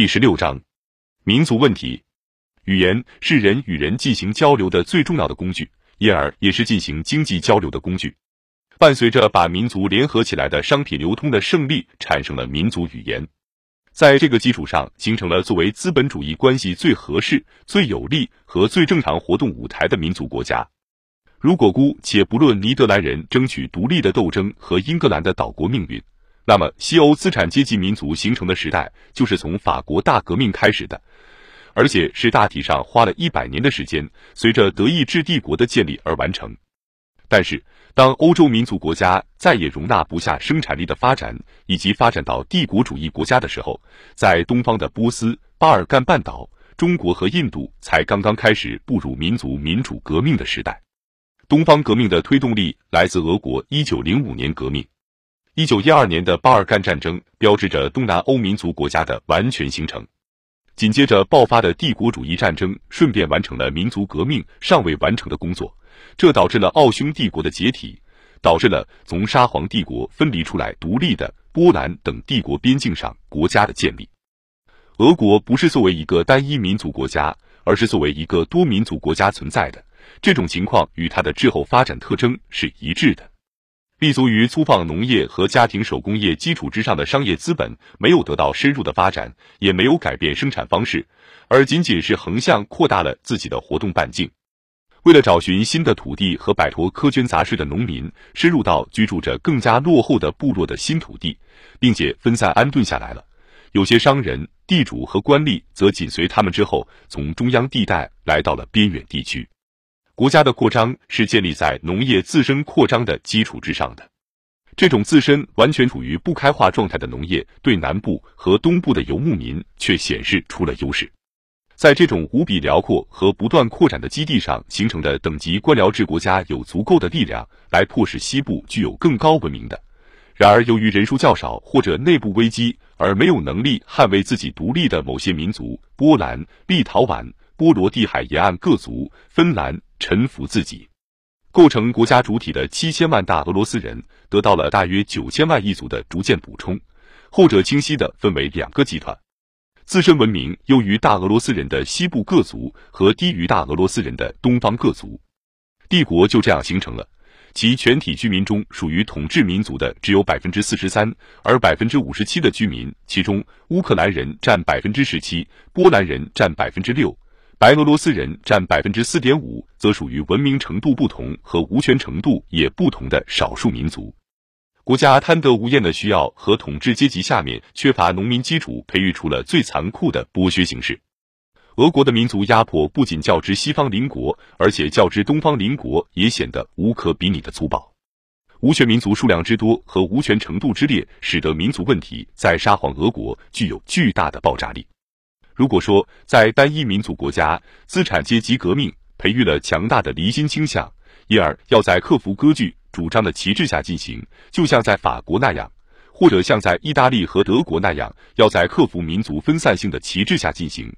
第十六章，民族问题。语言是人与人进行交流的最重要的工具，因而也是进行经济交流的工具。伴随着把民族联合起来的商品流通的胜利，产生了民族语言。在这个基础上，形成了作为资本主义关系最合适、最有利和最正常活动舞台的民族国家。如果姑且不论尼德兰人争取独立的斗争和英格兰的岛国命运，那么西欧资产阶级民族形成的时代就是从法国大革命开始的，而且是大体上花了一百年的时间，随着德意志帝国的建立而完成。但是，当欧洲民族国家再也容纳不下生产力的发展，以及发展到帝国主义国家的时候，在东方的波斯、巴尔干半岛、中国和印度才刚刚开始步入民族民主革命的时代。东方革命的推动力来自俄国一九零五年革命，一九一二年的巴尔干战争标志着东南欧民族国家的完全形成。紧接着爆发的帝国主义战争，顺便完成了民族革命尚未完成的工作，这导致了奥匈帝国的解体，导致了从沙皇帝国分离出来独立的波兰等帝国边境上国家的建立。俄国不是作为一个单一民族国家，而是作为一个多民族国家存在的。这种情况与它的滞后发展特征是一致的。立足于粗放农业和家庭手工业基础之上的商业资本没有得到深入的发展，也没有改变生产方式，而仅仅是横向扩大了自己的活动半径。为了找寻新的土地和摆脱苛捐杂税的农民，深入到居住着更加落后的部落的新土地，并且分散安顿下来了。有些商人、地主和官吏则紧随他们之后，从中央地带来到了边远地区。国家的扩张是建立在农业自身扩张的基础之上的，这种自身完全处于不开化状态的农业，对南部和东部的游牧民却显示出了优势。在这种无比辽阔和不断扩展的基地上形成的等级官僚制国家，有足够的力量来迫使西部具有更高文明的。然而，由于人数较少或者内部危机而没有能力捍卫自己独立的某些民族，波兰、立陶宛、波罗的海沿岸各族、芬兰。臣服自己，构成国家主体的七千万大俄罗斯人得到了大约九千万一族的逐渐补充，后者清晰的分为两个集团：自身文明优于大俄罗斯人的西部各族和低于大俄罗斯人的东方各族。帝国就这样形成了，其全体居民中属于统治民族的只有百分之四十三，而百分之五十七的居民，其中乌克兰人占百分之十七，波兰人占百分之六。白俄罗斯人占百分之四点五，则属于文明程度不同和无权程度也不同的少数民族。国家贪得无厌的需要和统治阶级下面缺乏农民基础，培育出了最残酷的剥削形式。俄国的民族压迫不仅较之西方邻国，而且较之东方邻国也显得无可比拟的粗暴。无权民族数量之多和无权程度之劣，使得民族问题在沙皇俄国具有巨大的爆炸力。如果说在单一民族国家，资产阶级革命培育了强大的离心倾向，因而要在克服割据主张的旗帜下进行，就像在法国那样，或者像在意大利和德国那样，要在克服民族分散性的旗帜下进行，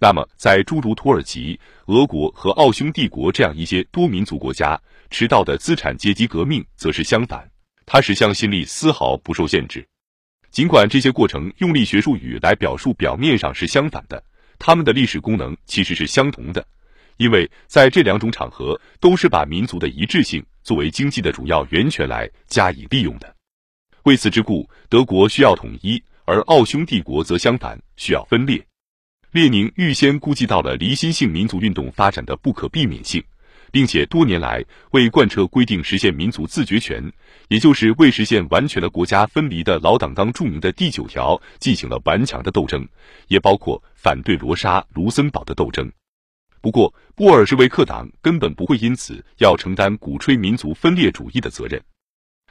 那么在诸如土耳其、俄国和奥匈帝国这样一些多民族国家，迟到的资产阶级革命则是相反，它使向心力丝毫不受限制。尽管这些过程用力学术语来表述，表面上是相反的，他们的历史功能其实是相同的，因为在这两种场合都是把民族的一致性作为经济的主要源泉来加以利用的。为此之故，德国需要统一，而奥匈帝国则相反，需要分裂。列宁预先估计到了离心性民族运动发展的不可避免性。并且多年来为贯彻规定实现民族自决权，也就是为实现完全的国家分离的老党纲著名的第九条进行了顽强的斗争，也包括反对罗莎卢森堡的斗争。不过，布尔什维克党根本不会因此要承担鼓吹民族分裂主义的责任，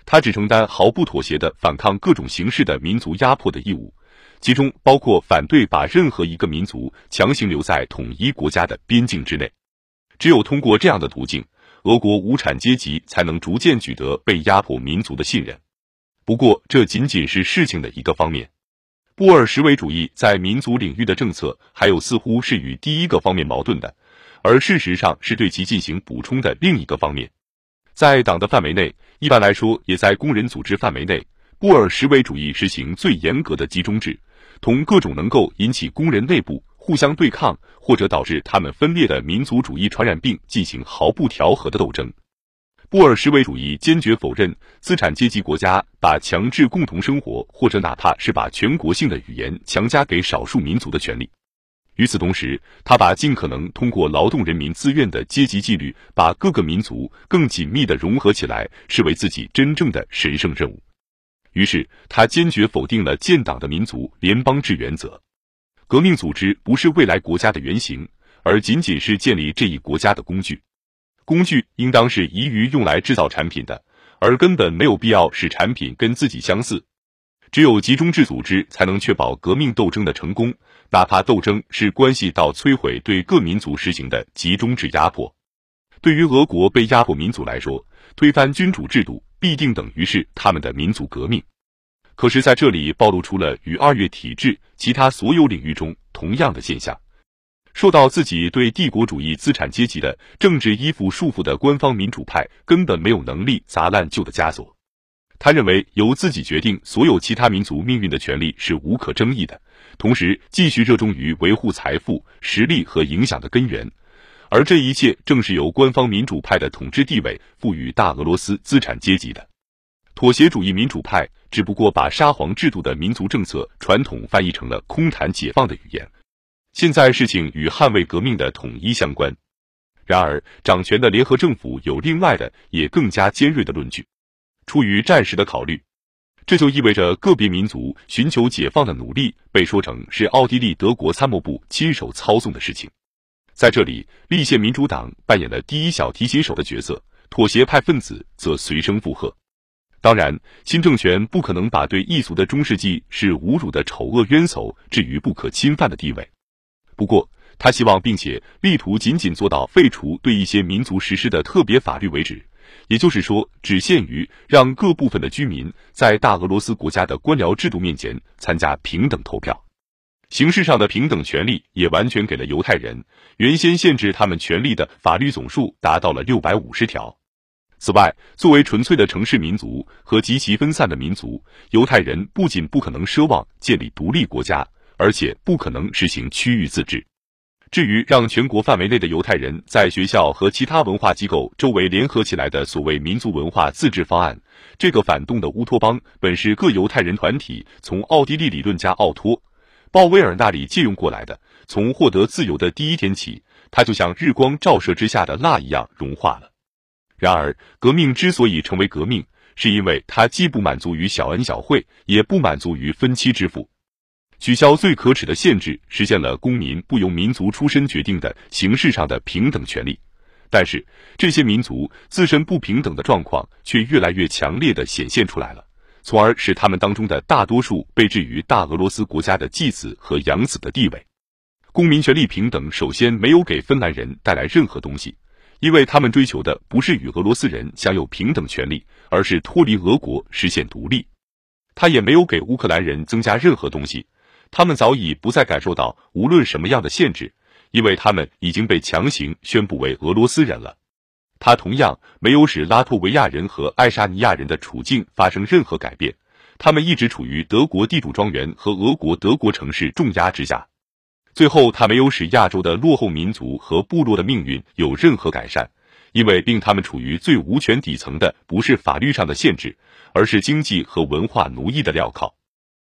他只承担毫不妥协的反抗各种形式的民族压迫的义务，其中包括反对把任何一个民族强行留在统一国家的边境之内。只有通过这样的途径，俄国无产阶级才能逐渐取得被压迫民族的信任。不过，这仅仅是事情的一个方面。布尔什维主义在民族领域的政策，还有似乎是与第一个方面矛盾的，而事实上是对其进行补充的另一个方面。在党的范围内，一般来说，也在工人组织范围内，布尔什维主义实行最严格的集中制，同各种能够引起工人内部互相对抗或者导致他们分裂的民族主义传染病进行毫不调和的斗争。布尔什维主义坚决否认资产阶级国家把强制共同生活或者哪怕是把全国性的语言强加给少数民族的权利。与此同时，他把尽可能通过劳动人民自愿的阶级纪律，把各个民族更紧密的融合起来，视为自己真正的神圣任务。于是，他坚决否定了建党的民族联邦制原则。革命组织不是未来国家的原型，而仅仅是建立这一国家的工具。工具应当是宜于用来制造产品的，而根本没有必要使产品跟自己相似。只有集中制组织才能确保革命斗争的成功。哪怕斗争是关系到摧毁对各民族实行的集中制压迫，对于俄国被压迫民族来说，推翻君主制度必定等于是他们的民族革命。可是，在这里暴露出了与二月体制其他所有领域中同样的现象：受到自己对帝国主义资产阶级的政治依附束缚的官方民主派，根本没有能力砸烂旧的枷锁。他认为由自己决定所有其他民族命运的权利是无可争议的。同时，继续热衷于维护财富、实力和影响的根源，而这一切正是由官方民主派的统治地位赋予大俄罗斯资产阶级的。妥协主义民主派只不过把沙皇制度的民族政策传统翻译成了空谈解放的语言。现在事情与捍卫革命的统一相关。然而，掌权的联合政府有另外的也更加尖锐的论据，出于战时的考虑。这就意味着个别民族寻求解放的努力被说成是奥地利德国参谋部亲手操纵的事情。在这里，立宪民主党扮演了第一小提琴手的角色，妥协派分子则随声附和。当然，新政权不可能把对异族的中世纪是侮辱的丑恶冤仇置于不可侵犯的地位。不过，他希望并且力图仅仅做到废除对一些民族实施的特别法律为止。也就是说，只限于让各部分的居民在大俄罗斯国家的官僚制度面前参加平等投票，形式上的平等权利也完全给了犹太人。原先限制他们权利的法律总数达到了六百五十条。此外，作为纯粹的城市民族和极其分散的民族，犹太人不仅不可能奢望建立独立国家，而且不可能实行区域自治。至于让全国范围内的犹太人在学校和其他文化机构周围联合起来的所谓民族文化自治方案，这个反动的乌托邦本是各犹太人团体从奥地利理论家奥托·鲍威尔那里借用过来的。从获得自由的第一天起，它就像日光照射之下的蜡一样融化了。然而，革命之所以成为革命，是因为它既不满足于小恩小惠，也不满足于分期支付。取消最可耻的限制，实现了公民不由民族出身决定的形式上的平等权利。但是，这些民族自身不平等的状况却越来越强烈的显现出来了，从而使他们当中的大多数被置于大俄罗斯国家的继子和养子的地位。公民权利平等首先没有给芬兰人带来任何东西，因为他们追求的不是与俄罗斯人享有平等权利，而是脱离俄国实现独立。他也没有给乌克兰人增加任何东西。他们早已不再感受到无论什么样的限制，因为他们已经被强行宣布为俄罗斯人了。他同样没有使拉脱维亚人和爱沙尼亚人的处境发生任何改变，他们一直处于德国地主庄园和俄国德国城市重压之下。最后，他没有使亚洲的落后民族和部落的命运有任何改善，因为令他们处于最无权底层的不是法律上的限制，而是经济和文化奴役的镣铐。